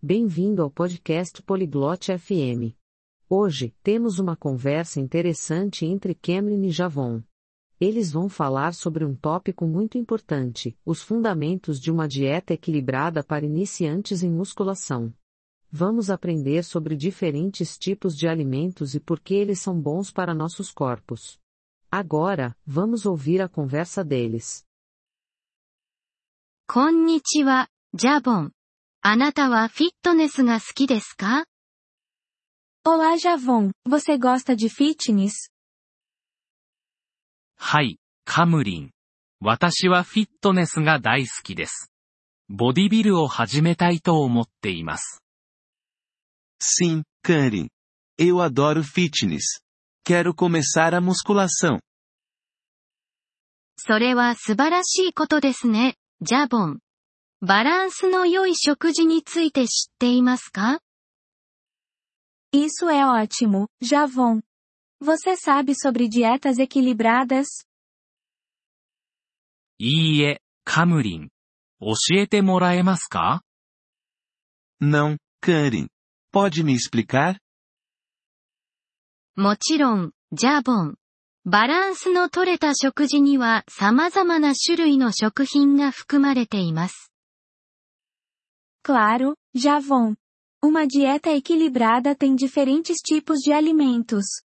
Bem-vindo ao podcast Poliglote FM. Hoje, temos uma conversa interessante entre Cameron e Javon. Eles vão falar sobre um tópico muito importante: os fundamentos de uma dieta equilibrada para iniciantes em musculação. Vamos aprender sobre diferentes tipos de alimentos e por que eles são bons para nossos corpos. Agora, vamos ouvir a conversa deles. Konnichiwa, Jabon. あなたはフィットネスが好きですか Olá Javon, você gosta de fitness? はい、カムリン。私はフィットネスが大好きです。ボディビルを始めたいと思っています。Sim, Karen. Eu adoro fitness. Quero começar a musculação. それは素晴らしいことですね、ジャボン。バランスの良い食事について知っていますか？Isso é ótimo, Javon. Você sabe sobre dietas equilibradas? いいえ、カムリン。教えてもらえますか？Não, Karen. Pode me explicar? もちろん、ジャボン。バランスの取れた食事には様々な種類の食品が含まれています。Claro, Javon. Uma dieta equilibrada tem diferentes tipos de alimentos.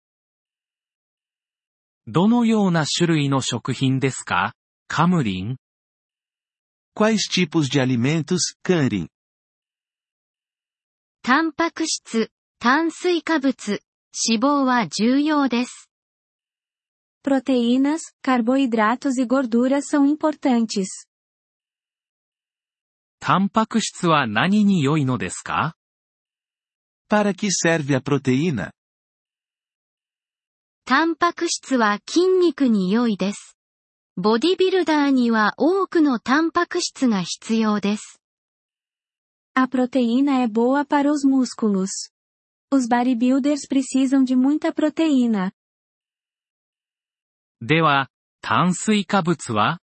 どのような種類の食品ですかカムリン Quais tipos de alimentos, Karen? タンパク質、炭水化物、脂肪は重要です。 Proteínas, carboidratos e gorduras são importantes. タンパク質は何に良いのですか Para que serve a proteína? タンパク質は筋肉に良いです。ボディビルダーには多くのタンパク質が必要です。A proteína é boa para os músculos. Os bodybuilders precisam de muita proteína. では、炭水化物は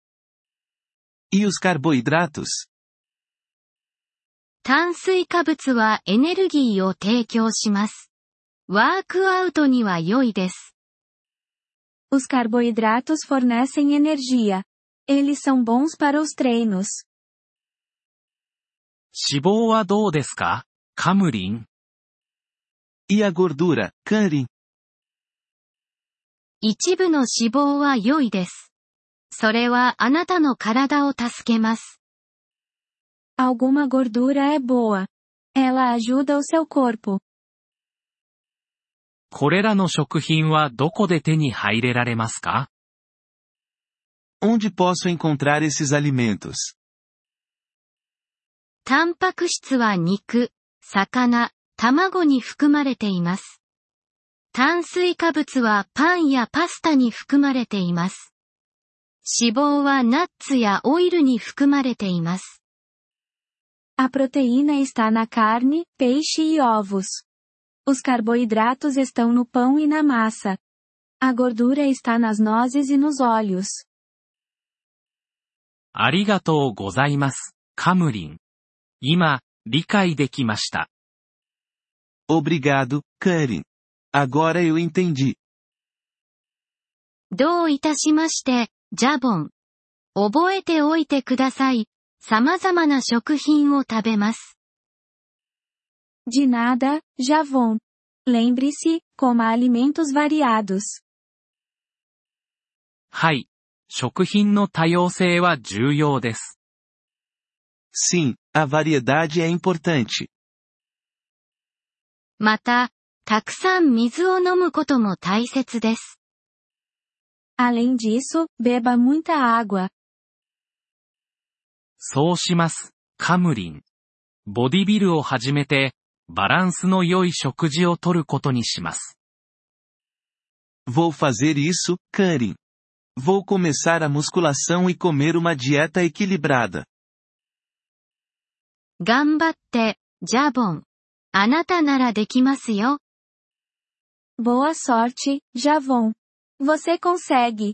E os carboidratos? 炭水化物はエネルギーを提供します。ワークアウトには良いです。Os carboidratos fornecem energia. Eles são グ脂肪はどうですか？カムリン。一部の脂肪は良いです。それはあなたの体を助けます。Alguma gordura é boa. Ela ajuda o seu corpo. これらの食品はどこで手に入れられますか？Onde posso encontrar esses alimentos? タンパク質は肉、魚、卵に含まれています。炭水化物はパンやパスタに含まれています。脂肪はナッツやオイルに含まれています。A proteína está na carne, peixe e ovos. Os carboidratos estão no pão e na massa. A gordura está nas nozes e nos óleos. ありがとうございます、カムリン。今、理解できました。 Obrigado, Karen. Agora eu entendi. どういたしまして、ジャボン。覚えておいてください。 様々な食品を食べます。 De nada, Javon. Lembre-se, coma alimentos variados. はい。食品の多様性は重要です。 Sim, a variedade é importante. また、たくさん水を飲むことも大切です。 Além disso, beba muita água. そうします、カムリン。ボディビルを始めて、バランスの良い食事をとることにします。Vou fazer isso, Karen. Vou começar a musculação e comer uma dieta equilibrada. 頑張って、ジャボン。あなたならできますよ。Boa sorte, Javon. Você consegue.